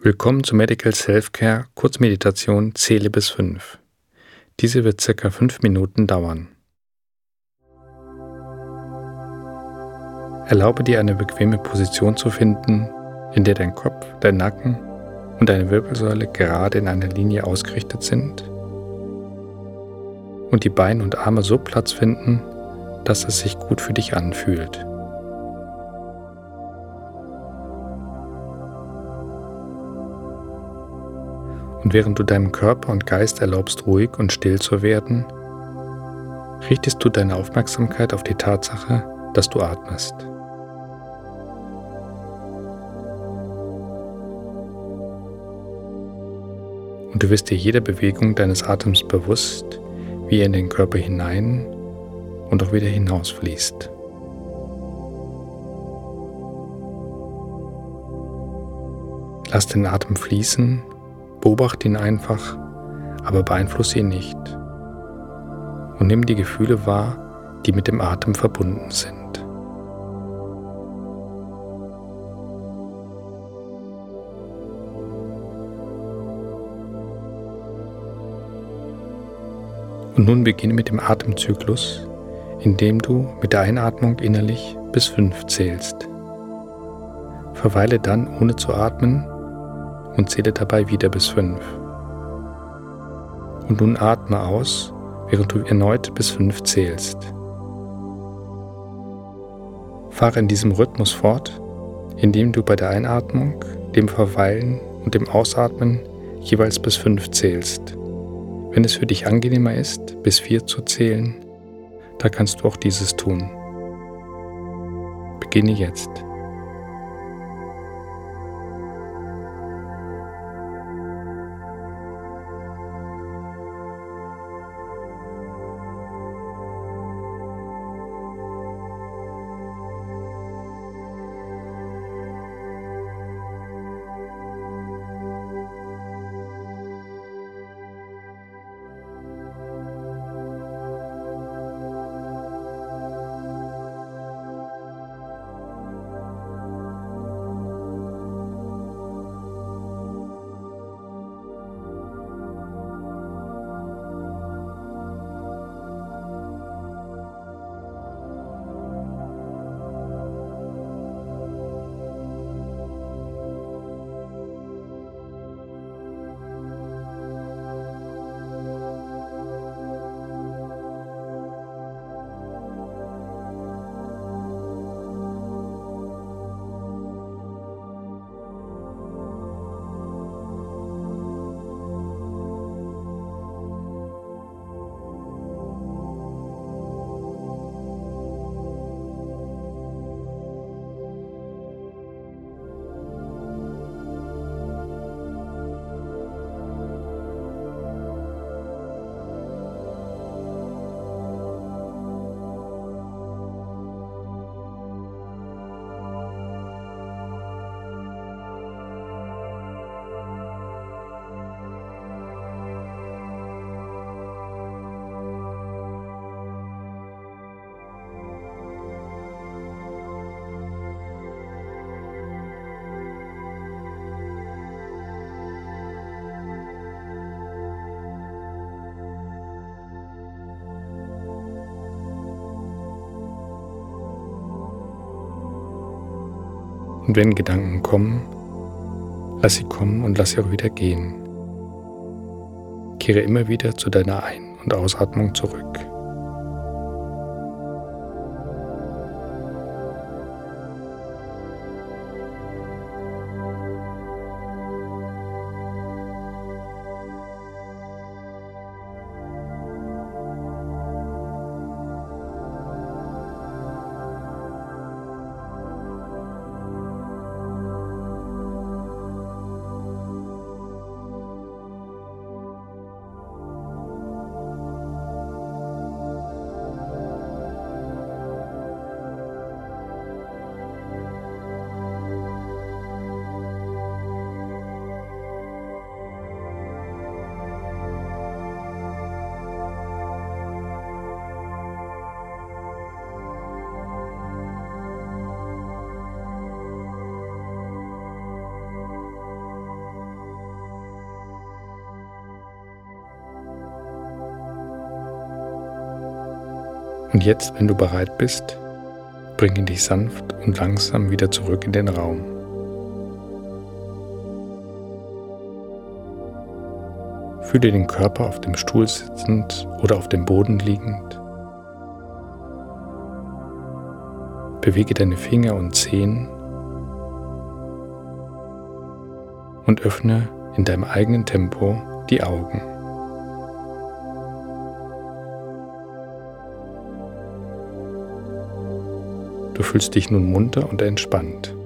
Willkommen zu Medical Self-Care Kurzmeditation Zähle bis 5. Diese wird circa 5 Minuten dauern. Erlaube dir eine bequeme Position zu finden, in der dein Kopf, dein Nacken und deine Wirbelsäule gerade in einer Linie ausgerichtet sind und die Beine und Arme so Platz finden, dass es sich gut für dich anfühlt. Und während du deinem Körper und Geist erlaubst, ruhig und still zu werden, richtest du deine Aufmerksamkeit auf die Tatsache, dass du atmest. Und du wirst dir jeder Bewegung deines Atems bewusst, wie er in den Körper hinein und auch wieder hinausfließt. Lass den Atem fließen Beobachte ihn einfach, aber beeinflusse ihn nicht. Und nimm die Gefühle wahr, die mit dem Atem verbunden sind. Und nun beginne mit dem Atemzyklus, indem du mit der Einatmung innerlich bis fünf zählst. Verweile dann ohne zu atmen und zähle dabei wieder bis fünf. Und nun atme aus, während du erneut bis fünf zählst. Fahre in diesem Rhythmus fort, indem du bei der Einatmung, dem Verweilen und dem Ausatmen jeweils bis fünf zählst. Wenn es für dich angenehmer ist, bis vier zu zählen, da kannst du auch dieses tun. Beginne jetzt. Und wenn Gedanken kommen, lass sie kommen und lass sie auch wieder gehen. Kehre immer wieder zu deiner Ein- und Ausatmung zurück. Und jetzt, wenn du bereit bist, bringe dich sanft und langsam wieder zurück in den Raum. Fühle den Körper auf dem Stuhl sitzend oder auf dem Boden liegend. Bewege deine Finger und Zehen und öffne in deinem eigenen Tempo die Augen. Du fühlst dich nun munter und entspannt.